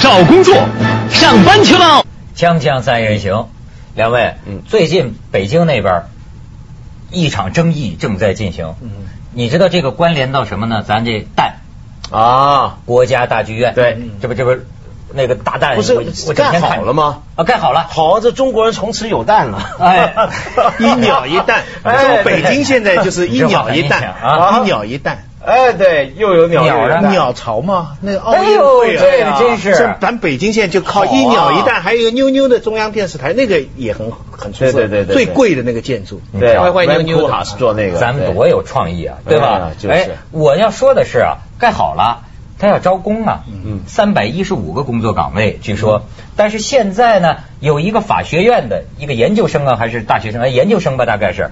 找工作，上班去喽！锵锵三人行，两位，嗯。最近北京那边一场争议正在进行，嗯。你知道这个关联到什么呢？咱这蛋，啊，国家大剧院，对，这不这不那个大蛋，不是我我整天盖好了吗？啊，盖好了，好，这中国人从此有蛋了。哎。一鸟一蛋，哎北京现在就是 一鸟一蛋。啊。一鸟一蛋，哎，对，又有鸟鸟鸟巢吗，那个奥哎运，会啊。这个真是。这咱北京现在就靠一鸟一蛋，还有一个妞妞的中央电视台，那个也很很出色，对对对对对。最贵的那个建筑，对坏坏妞妞。塔是做那个，咱们多有创意啊，对吧哎呀？就是。哎，我要说的是啊，盖好了，他要招工啊，嗯。三百一十五个工作岗位，据说，但是现在呢，有一个法学院的一个研究生啊，还是大学生，啊，研究生吧，大概是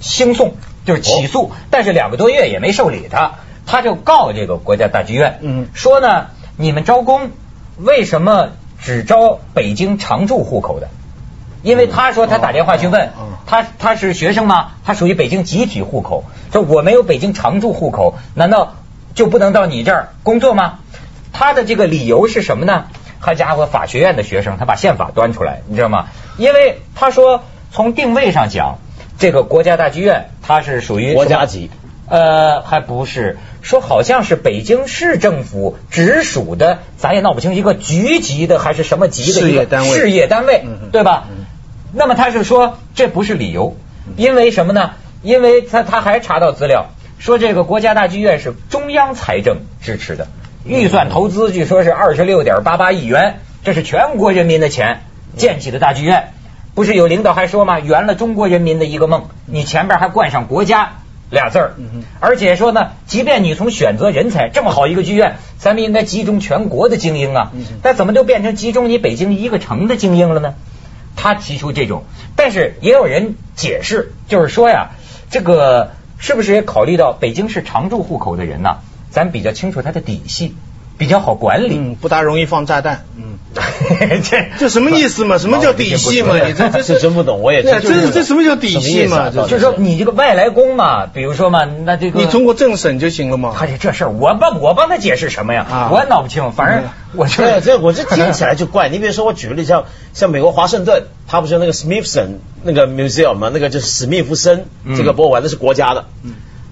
兴讼，就是起诉，但是两个多月也没受理他，他就告这个国家大剧院，嗯说呢，你们招工为什么只招北京常住户口的？因为他说他打电话去问他他是学生吗？他属于北京集体户口，说我没有北京常住户口，难道就不能到你这儿工作吗？他的这个理由是什么呢？好家伙，法学院的学生他把宪法端出来，你知道吗？因为他说从定位上讲，这个国家大剧院它是属于国家级，呃，还不是说好像是北京市政府直属的，咱也闹不清一个局级的还是什么级的一个事业单位事业单位对吧？那么他是说这不是理由，因为什么呢？因为他他还查到资料，说这个国家大剧院是中央财政支持的，预算投资据说是二十六点八八亿元，这是全国人民的钱建起的大剧院。不是有领导还说吗？圆了中国人民的一个梦，你前边还冠上国家俩字儿，而且说呢，即便你从选择人才这么好一个剧院，咱们应该集中全国的精英啊，但怎么就变成集中你北京一个城的精英了呢？他提出这种，但是也有人解释，就是说呀，这个是不是也考虑到北京市常住户口的人呢？咱比较清楚他的底细，比较好管理。嗯，不大容易放炸弹，嗯，这这什么意思嘛？什么叫底细嘛？你这这这真不懂，我也对啊真这这什么叫底细嘛？就是说你这个外来工嘛，比如说嘛，那这个你通过政审就行了嘛？而且这事儿，我帮我帮他解释什么呀？啊我也闹不清，反正我就对，这我这 听起来就怪。你比如说，我举个例，像像美国华盛顿，他不是有那个 Smithson 那个 museum 吗？那个就是史密夫森这个博物馆，那是国家的。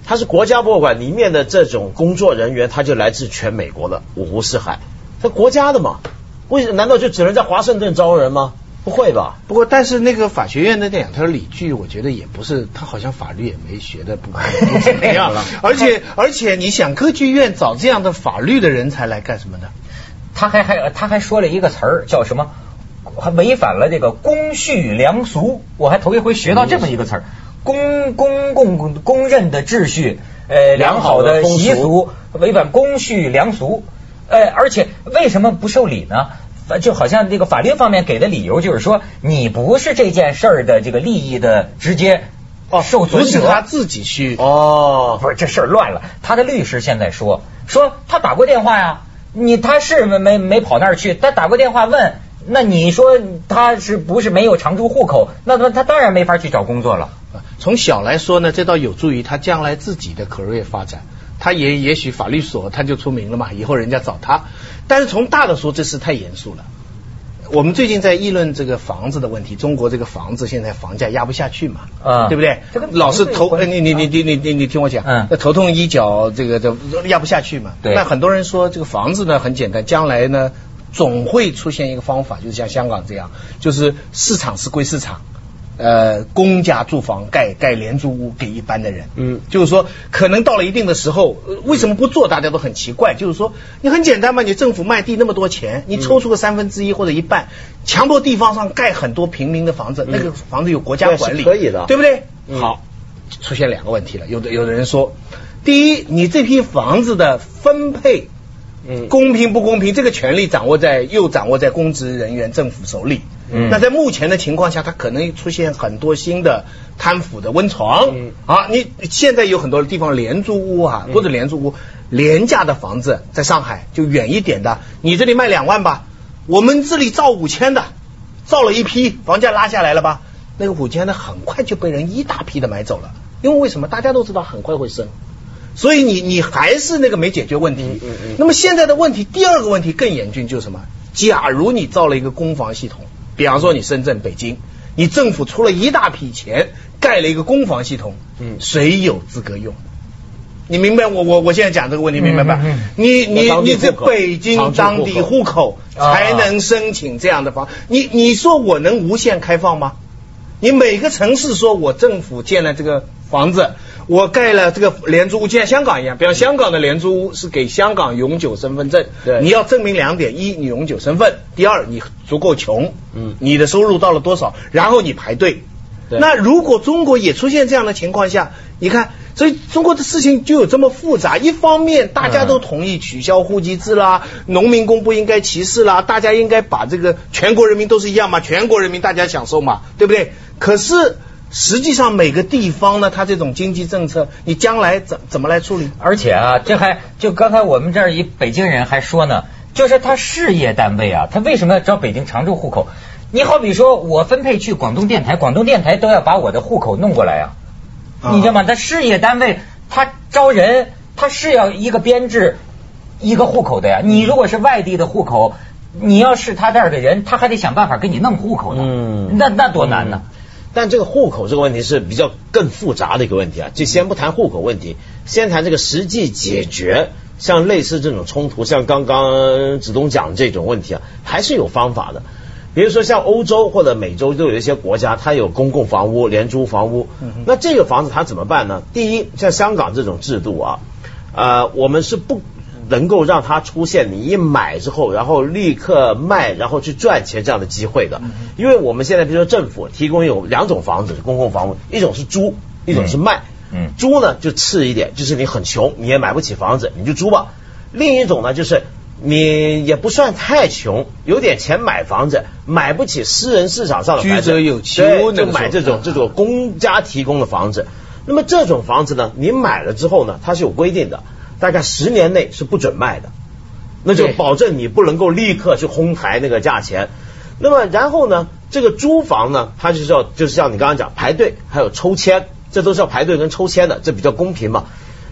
它是国家博物馆里面的这种工作人员，他就来自全美国的五湖四海，他国家的嘛。为什难道就只能在华盛顿招人吗？不会吧？不过，但是那个法学院的那两条理据，我觉得也不是，他好像法律也没学的不不怎么样了。而且，而且，你想歌剧院找这样的法律的人才来干什么呢？他还还他还说了一个词儿叫什么？还违反了这个公序良俗，我还头一回学到这么一个词儿，公公共公认的秩序，呃，良好的习俗，违反公序良俗，呃，而且为什么不受理呢？就好像这个法律方面给的理由就是说，你不是这件事儿的这个利益的直接哦，受损者，不是他自己去哦，不是这事儿乱了。他的律师现在说说他打过电话呀，你他是没没没跑那儿去，他打过电话问，那你说他是不是没有常住户口？那他他当然没法去找工作了。从小来说呢，这倒有助于他将来自己的 career 发展。他也也许法律所他就出名了嘛，以后人家找他。但是从大的说，这事太严肃了。我们最近在议论这个房子的问题，中国这个房子现在房价压不下去嘛，啊对不对？老是头，你你你你你你你听我讲，嗯那头痛医脚，这个这压不下去嘛。对那很多人说这个房子呢很简单，将来呢总会出现一个方法，就是像香港这样，就是市场是归市场。呃，公家住房盖盖廉租屋给一般的人，嗯就是说，可能到了一定的时候，呃为什么不做？大家都很奇怪。就是说，你很简单嘛，你政府卖地那么多钱，你抽出个三分之一或者一半，强迫地方上盖很多平民的房子，那个房子有国家管理，可以的对不对？嗯好，出现两个问题了。有的有的人说，第一，你这批房子的分配。嗯公平不公平，这个权利掌握在又掌握在公职人员、政府手里。嗯那在目前的情况下，它可能出现很多新的贪腐的温床。嗯啊，你现在有很多地方廉租屋啊，嗯或者廉租屋廉价的房子，在上海就远一点的，你这里卖两万吧，我们这里造五千的，造了一批，房价拉下来了吧？那个五千的很快就被人一大批的买走了，因为为什么？大家都知道很快会升。所以你你还是那个没解决问题。嗯嗯嗯那么现在的问题，第二个问题更严峻，就是什么？假如你造了一个公房系统，比方说你深圳、北京，你政府出了一大笔钱盖了一个公房系统，嗯谁有资格用？你明白我我我现在讲这个问题明白吧？你你你这北京当地户口啊才能申请这样的房，你你说我能无限开放吗？你每个城市说我政府建了这个房子，我盖了这个廉租屋，就像香港一样，比方香港的廉租屋是给香港永久身份证，对你要证明两点：一，你永久身份；第二，你足够穷，嗯你的收入到了多少，然后你排队。那如果中国也出现这样的情况下，你看，所以中国的事情就有这么复杂。一方面大家都同意取消户籍制啦，农民工不应该歧视啦，大家应该把这个全国人民都是一样嘛，全国人民大家享受嘛，对不对？可是实际上每个地方呢，它这种经济政策，你将来怎怎么来处理？而且啊，这还就刚才我们这儿一北京人还说呢，就是他事业单位啊，他为什么要招北京常住户口？你好比说我分配去广东电台，广东电台都要把我的户口弄过来啊，啊你知道吗？他事业单位他招人，他是要一个编制一个户口的呀。你如果是外地的户口，你要是他这儿的人，他还得想办法给你弄户口呢。嗯那那多难呢？但这个户口这个问题是比较更复杂的一个问题啊，就先不谈户口问题，先谈这个实际解决像类似这种冲突，像刚刚子东讲的这种问题啊，还是有方法的。比如说像欧洲或者美洲都有一些国家，它有公共房屋、廉租房屋，那这个房子它怎么办呢？第一，像香港这种制度啊，呃，我们是不能够让它出现你一买之后，然后立刻卖，然后去赚钱这样的机会的。因为我们现在比如说政府提供有两种房子，公共房屋，一种是租，一种是卖。嗯租呢就次一点，就是你很穷，你也买不起房子，你就租吧。另一种呢就是。你也不算太穷，有点钱买房子，买不起私人市场上的房子居者有其屋就买这种这种公家提供的房子。那么这种房子呢，你买了之后呢，它是有规定的，大概十年内是不准卖的，那就保证你不能够立刻去哄抬那个价钱。那么然后呢，这个租房呢，它就是要就是像你刚刚讲排队，还有抽签，这都是要排队跟抽签的，这比较公平嘛。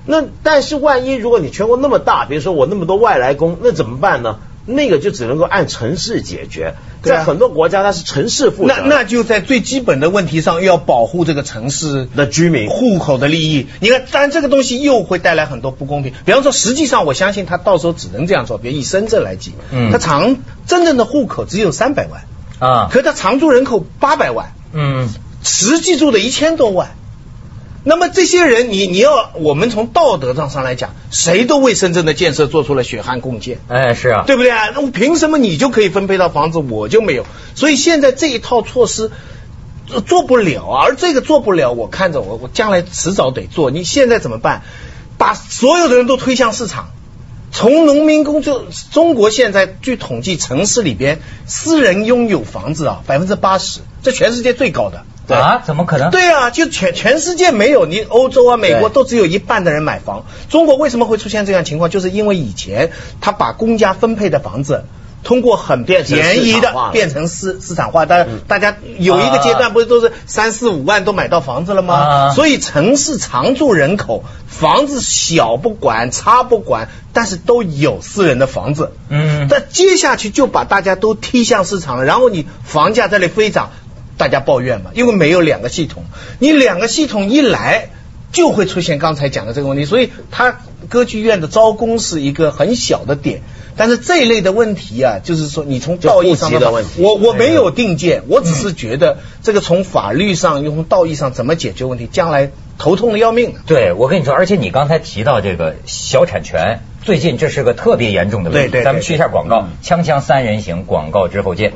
那但是万一如果你全国那么大，比如说我那么多外来工，那怎么办呢？那个就只能够按城市解决，在很多国家它是城市负责那那就在最基本的问题上要保护这个城市的居民户口的利益。你看，当然这个东西又会带来很多不公平。比方说，实际上我相信他到时候只能这样做。比如以深圳来计，嗯他常真正的户口只有三百万，啊，可他常住人口八百万，嗯，实际住的一千多万。那么这些人，你你要我们从道德上上来讲，谁都为深圳的建设做出了血汗贡献。哎，是啊，对不对啊？那我凭什么你就可以分配到房子，我就没有？所以现在这一套措施呃做不了啊，而这个做不了，我看着我我将来迟早得做。你现在怎么办？把所有的人都推向市场。从农民工就中国现在据统计，城市里边私人拥有房子啊，百分之八十，这全世界最高的。啊，怎么可能？对啊，就全全世界没有，你欧洲啊、美国都只有一半的人买房。中国为什么会出现这样情况？就是因为以前他把公家分配的房子。通过很便宜的变成市市场化，大家嗯大家有一个阶段不是都是三四五万都买到房子了吗？啊所以城市常住人口房子小不管差不管，但是都有私人的房子。嗯但接下去就把大家都踢向市场了，然后你房价在那里飞涨，大家抱怨嘛，因为没有两个系统，你两个系统一来。就会出现刚才讲的这个问题，所以他歌剧院的招工是一个很小的点，但是这一类的问题啊，就是说你从道义上的问题我我没有定见，我只是觉得这个从法律上、用从道义上怎么解决问题，将来头痛的要命。对，我跟你说，而且你刚才提到这个小产权，最近这是个特别严重的问题。对对对咱们去一下广告嗯，锵锵三人行，广告之后见。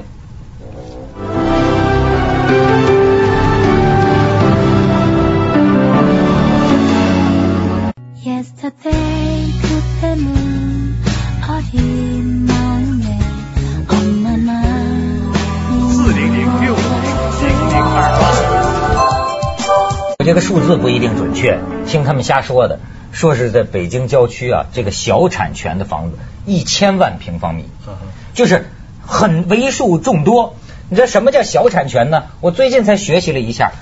字不一定准确，听他们瞎说的，说是在北京郊区啊，这个小产权的房子一千万平方米，就是很为数众多。你知道什么叫小产权呢？我最近才学习了一下，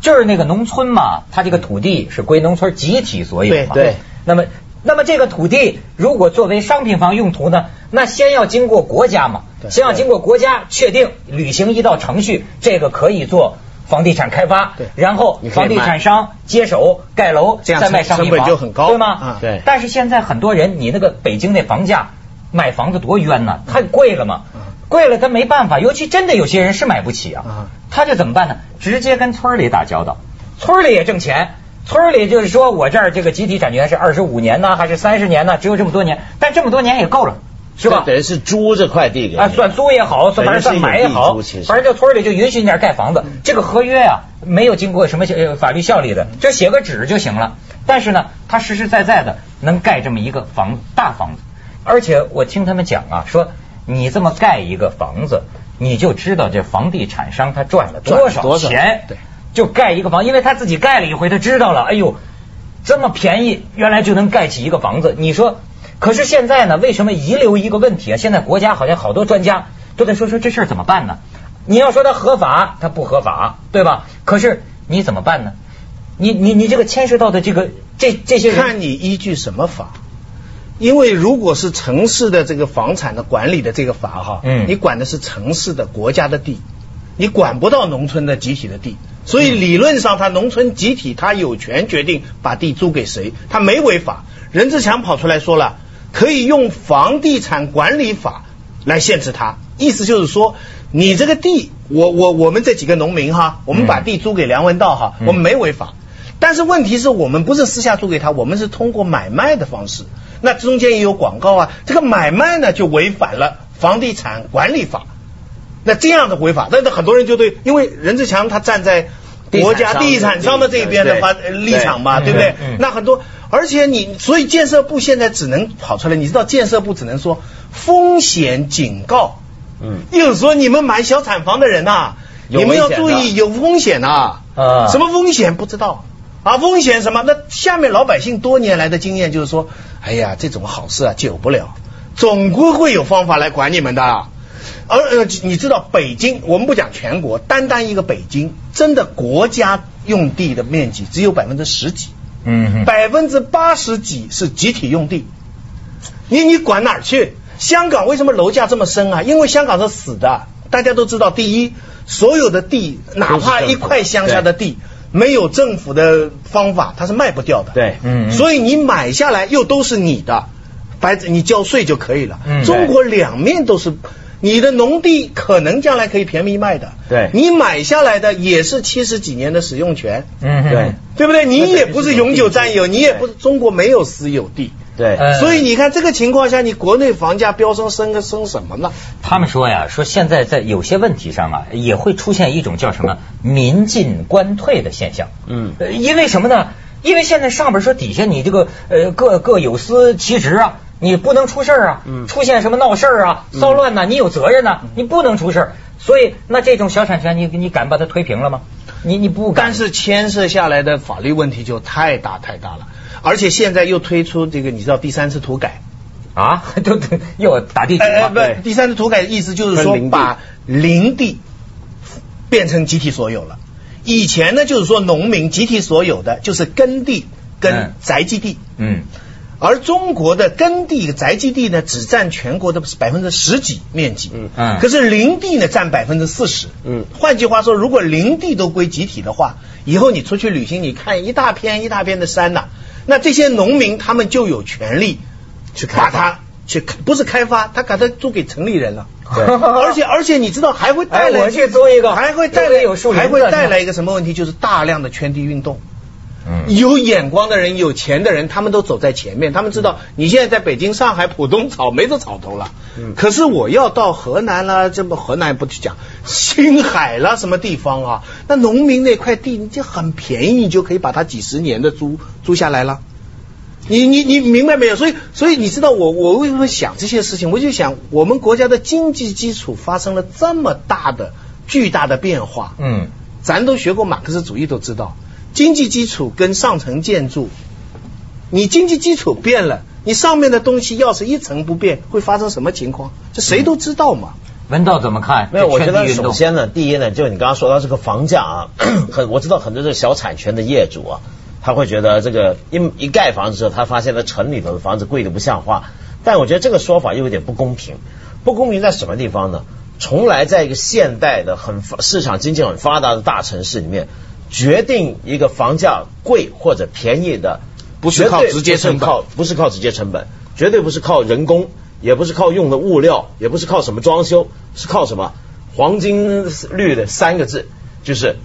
就是那个农村嘛，它这个土地是归农村集体所有嘛。对对那么，那么这个土地如果作为商品房用途呢，那先要经过国家嘛，先要经过国家确定，履行一道程序，这个可以做房地产开发对，然后房地产商接手盖楼，这样再卖商品成本房，就很高对吗？啊。对。但是现在很多人，你那个北京那房价买房子多冤呐，太贵了嘛，贵了他没办法，尤其真的有些人是买不起啊。啊，他就怎么办呢？直接跟村里打交道，村里也挣钱。村里就是说我这儿这个集体产权是二十五年呢，还是三十年呢？只有这么多年，但这么多年也够了，是吧？等于是租这块地给你啊，算租也好，算反正算买也好反正这村里就允许你那儿盖房子。这个合约啊，没有经过什么呃法律效力的，就写个纸就行了。但是呢，他实实在在的能盖这么一个房大房子，而且我听他们讲啊，说你这么盖一个房子，你就知道这房地产商他赚了多少钱。对，就盖一个房，因为他自己盖了一回，他知道了，哎呦，这么便宜，原来就能盖起一个房子。你说，可是现在呢，为什么遗留一个问题啊？现在国家好像好多专家都在说说这事儿怎么办呢？你要说它合法，它不合法，对吧？可是你怎么办呢？你你你这个牵涉到的这个这这些人，看你依据什么法。因为如果是城市的这个房产的管理的这个法哈，嗯你管的是城市的国家的地，你管不到农村的集体的地，所以理论上他农村集体他有权决定把地租给谁，他没违法。任志强跑出来说了，可以用房地产管理法来限制他，意思就是说，你这个地，我我我们这几个农民哈，我们把地租给梁文道哈，嗯我们没违法。但是问题是我们不是私下租给他，我们是通过买卖的方式，那中间也有广告啊，这个买卖呢就违反了房地产管理法。那这样的违法，但是很多人就对，因为任志强他站在国家地地产商的这边的对发呃立场嘛，对对不对？那很多，而且你所以建设部现在只能跑出来，你知道建设部只能说风险警告，嗯，又说你们买小产房的人呐、有你们要注意有风险呐、啊。什么风险不知道。啊？风险什么？那下面老百姓多年来的经验就是说，哎呀，这种好事啊久不了，总归会有方法来管你们的。而呃，你知道北京，我们不讲全国，单单一个北京，真的国家用地的面积只有百分之十几，嗯百分之八十几是集体用地，你你管哪儿去？香港为什么楼价这么深啊？因为香港是死的，大家都知道。第一，所有的地，哪怕一块乡下的地，没有政府的方法，它是卖不掉的。对所以你买下来又都是你的，白纸你交税就可以了。嗯中国两面都是。你的农地可能将来可以便宜卖的，对。你买下来的也是七十几年的使用权，嗯哼。对。对不对？你也不是永久占有，你也不是中国没有私有地，对，呃。所以你看这个情况下，你国内房价飙升，升个升什么呢？他们说呀，说现在在有些问题上啊，也会出现一种叫什么民进官退的现象。嗯。呃，因为什么呢？因为现在上边说底下你这个呃各各有司其职啊，你不能出事儿啊，嗯。出现什么闹事儿啊、骚乱呐、你有责任呐、你不能出事儿。所以那这种小产权，你你敢把它推平了吗？你你不敢。但是牵涉下来的法律问题就太大太大了，而且现在又推出这个，你知道第三次土改，啊，又打地主哎哎，了。不，第三次土改的意思就是说林把林地变成集体所有了。以前呢，就是说农民集体所有的就是耕地跟嗯。宅基地，嗯而中国的耕地、宅基地呢，只占全国的百分之十几面积，嗯。嗯。可是林地呢占百分之四十，嗯。换句话说，如果林地都归集体的话，以后你出去旅行，你看一大片一大片的山呐、那这些农民他们就有权利去把它去不是开发，他把它租给城里人了。对。而且而且你知道还会带来，哎我去租一个。还会带来有有树林还会带来一个什么问题？就是大量的圈地运动。嗯有眼光的人、有钱的人，他们都走在前面。他们知道你现在在北京、上海、浦东草没得草头了，嗯可是我要到河南啦，这不河南不去讲，青海啦什么地方啊？那农民那块地，你就很便宜，你就可以把它几十年的租租下来了。你你你明白没有？所以所以你知道我我为什么想这些事情？我就想我们国家的经济基础发生了这么大的巨大的变化，嗯咱都学过马克思主义，都知道经济基础跟上层建筑，你经济基础变了，你上面的东西要是一层不变，会发生什么情况？这谁都知道嘛。文道怎么看？没有，我觉得首先呢，第一呢，就是你刚刚说到这个房价啊，很我知道很多这个小产权的业主啊，他会觉得这个一一盖房子之后，他发现在城里头的房子贵的不像话，但我觉得这个说法又有点不公平。不公平在什么地方呢？从来在一个现代的很市场经济很发达的大城市里面，决定一个房价贵或者便宜的，不是靠直接成本不是靠直接成本，绝对不是靠人工，也不是靠用的物料，也不是靠什么装修，是靠什么黄金律的三个字，就是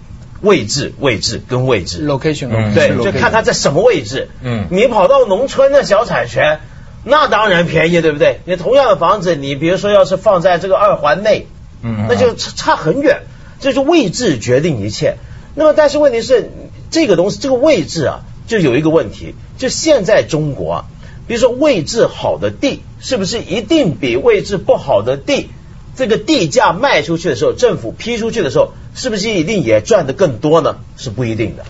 位置、位置跟位置。location，嗯对，就看它在什么位置。嗯你跑到农村的小产权，那当然便宜，对不对？你同样的房子，你比如说要是放在这个二环内，嗯那就差差很远，这是位置决定一切。那么，但是问题是，这个东西，这个位置啊，就有一个问题，就现在中国，比如说位置好的地，是不是一定比位置不好的地，这个地价卖出去的时候，政府批出去的时候，是不是一定也赚得更多呢？是不一定的。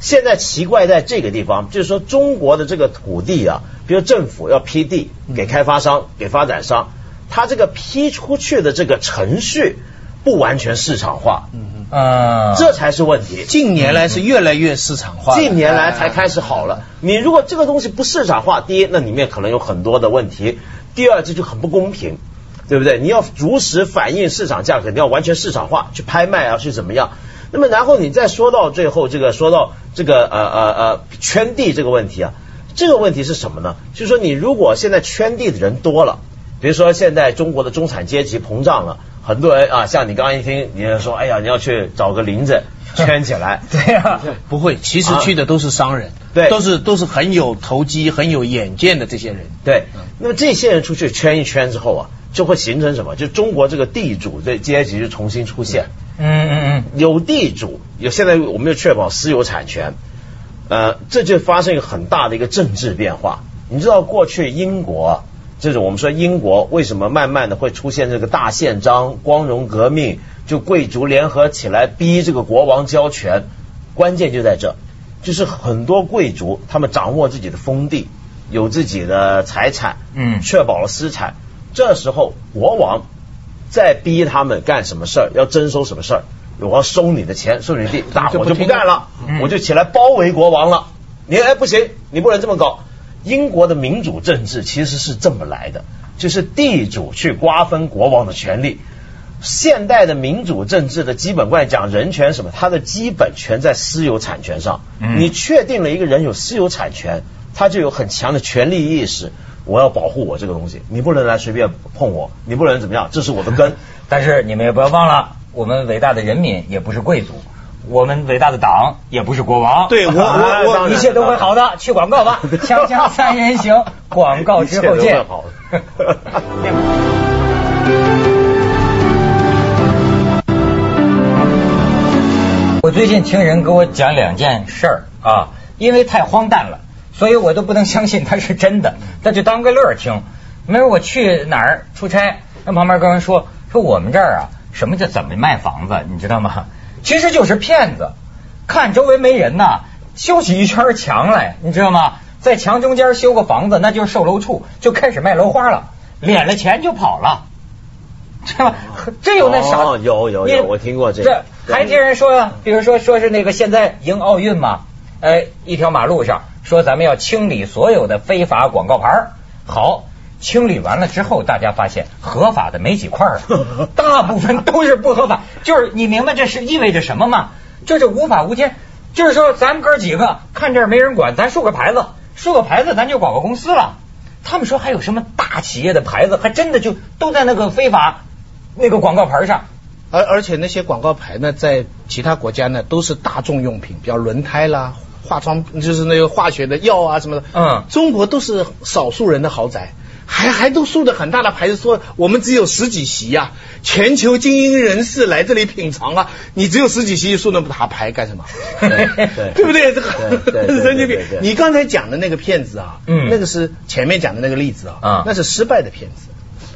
现在奇怪在这个地方，就是说中国的这个土地啊，比如政府要批地给开发商、给发展商，它这个批出去的这个程序不完全市场化，嗯，这才是问题。近年来是越来越市场化，近年来才开始好了。你如果这个东西不市场化，第一，那里面可能有很多的问题；第二，这就很不公平，对不对？你要如实反映市场价格，你要完全市场化去拍卖啊，去怎么样？那么然后你再说到最后，这个说到这个呃呃呃圈地这个问题啊，这个问题是什么呢？就是说你如果现在圈地的人多了。比如说，现在中国的中产阶级膨胀了，很多人啊，像你刚刚一听，你就说，哎呀，你要去找个林子 圈起来，对呀、不会，其实去的都是商人，对都是都是很有投机、很有眼见的这些人。对，那么这些人出去圈一圈之后啊，就会形成什么？就中国这个地主这阶级就重新出现。嗯嗯嗯，有地主，有现在我们要确保私有产权，呃，这就发生一个很大的一个政治变化。你知道过去英国，这种我们说英国为什么慢慢的会出现这个大宪章、光荣革命，就贵族联合起来逼这个国王交权，关键就在这，就是很多贵族他们掌握自己的封地，有自己的财产，嗯。确保了私产，这时候国王再逼他们干什么事儿，要征收什么事儿，我要收你的钱，收你的地，大伙就不干了，嗯。我就起来包围国王了。你哎不行，你不能这么搞。英国的民主政治其实是这么来的，就是地主去瓜分国王的权利。现代的民主政治的基本观念讲人权什么，它的基本权在私有产权上。嗯你确定了一个人有私有产权，他就有很强的权利意识。我要保护我这个东西，你不能来随便碰我，你不能怎么样，这是我的根。但是你们也不要忘了，我们伟大的人民也不是贵族，我们伟大的党也不是国王。对我我 我一切都会好的。去广告吧，锵锵三人行，广告之后见好。我最近听人给我讲两件事儿啊，因为太荒诞了，所以我都不能相信它是真的，那就当个乐儿听。没有我去哪儿出差，那旁边跟人说说我们这儿啊，什么叫怎么卖房子，你知道吗？其实就是骗子，看周围没人呐，修起一圈墙来，你知道吗？在墙中间修个房子，那就是售楼处，就开始卖楼花了，敛了钱就跑了。知道吗？这有那啥？哦有有有我听过这个这还听人说呀，比如说说是那个现在迎奥运嘛，哎，一条马路上说咱们要清理所有的非法广告牌好，清理完了之后，大家发现合法的没几块儿了，大部分都是不合法。就是你明白这是意味着什么吗？就是无法无天。就是说咱们哥几个看这儿没人管，咱竖个牌子，竖个牌子咱就广告公司了。他们说还有什么大企业的牌子，还真的就都在那个非法那个广告牌上。而而且那些广告牌呢，在其他国家呢都是大众用品，比如轮胎啦、化妆就是那个化学的药啊什么的。嗯中国都是少数人的豪宅，还还都竖着很大的牌子说我们只有十几席呀、全球精英人士来这里品尝啊，你只有十几席，竖那么大牌干什么？对不对？这个对对对神经病！你刚才讲的那个骗子啊，嗯那个是前面讲的那个例子啊，啊那是失败的骗子。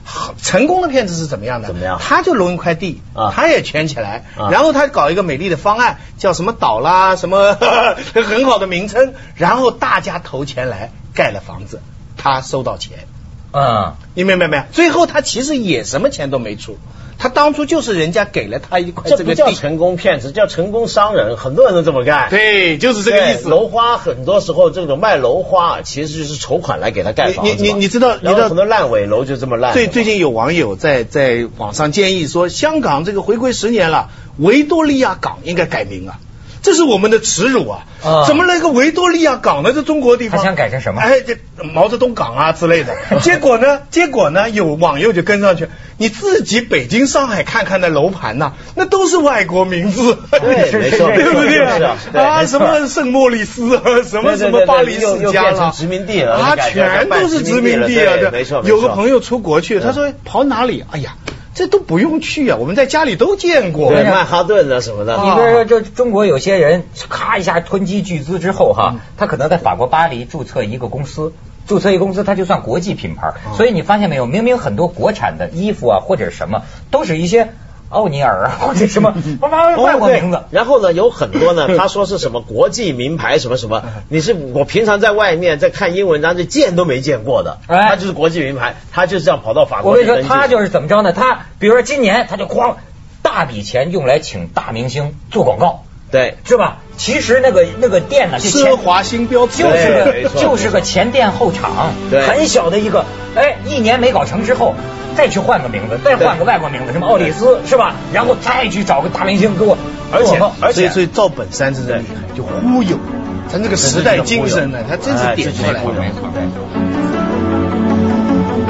好成功的骗子是怎么样的？怎么样他就弄一块地，啊他也圈起来，啊然后他搞一个美丽的方案，叫什么岛啦，什么 很好的名称，然后大家投钱来盖了房子，他收到钱，嗯，你明白没有？最后他其实也什么钱都没出，他当初就是人家给了他一块这个地这不，叫成功骗子，叫成功商人，很多人都这么干。对，就是这个意思。楼花很多时候这种卖楼花，其实就是筹款来给他盖房子你你你知道你知道很多烂尾楼就这么烂。最最近有网友在在网上建议说，香港这个回归十年了，维多利亚港应该改名啊。这是我们的耻辱啊！啊怎么来个维多利亚港呢？这中国地方，他想改成什么哎，这毛泽东港啊之类的。结果呢？结果呢？有网友就跟上去，你自己北京、上海看看那楼盘呐、那都是外国名字，对 没错对不对是啊什么圣莫里斯啊，什么什么巴黎世家了殖民地了啊，全都是殖民地啊！没错有个朋友出国去，他说跑哪里？哎呀，这都不用去啊，我们在家里都见过。对曼哈顿啊什么的。你比如说，这中国有些人咔一下囤积巨资之后哈，他可能在法国巴黎注册一个公司。注册一个公司，它就算国际品牌，所以你发现没有？明明很多国产的衣服啊，或者什么，都是一些奥尼尔啊，或者什么 外国名字哦。然后呢，有很多呢，他说是什么国际名牌什么什么，你是我平常在外面在看英文章，这见都没见过的，哎他就是国际名牌，他就是这样跑到法国我跟你说。他就是怎么着呢？他比如说今年他就哐大笔钱用来请大明星做广告，对是吧？其实那个那个店呢，奢华新标志就是个就是个前店后厂，对。很小的一个，哎，一年没搞成之后，再去换个名字，再换个外国名字，什么奥里斯是吧？然后再去找个大明星给我，而且而且所以所以赵本山真的厉害，就忽悠，他这个时代精神呢，他真是点出来了。没错没错。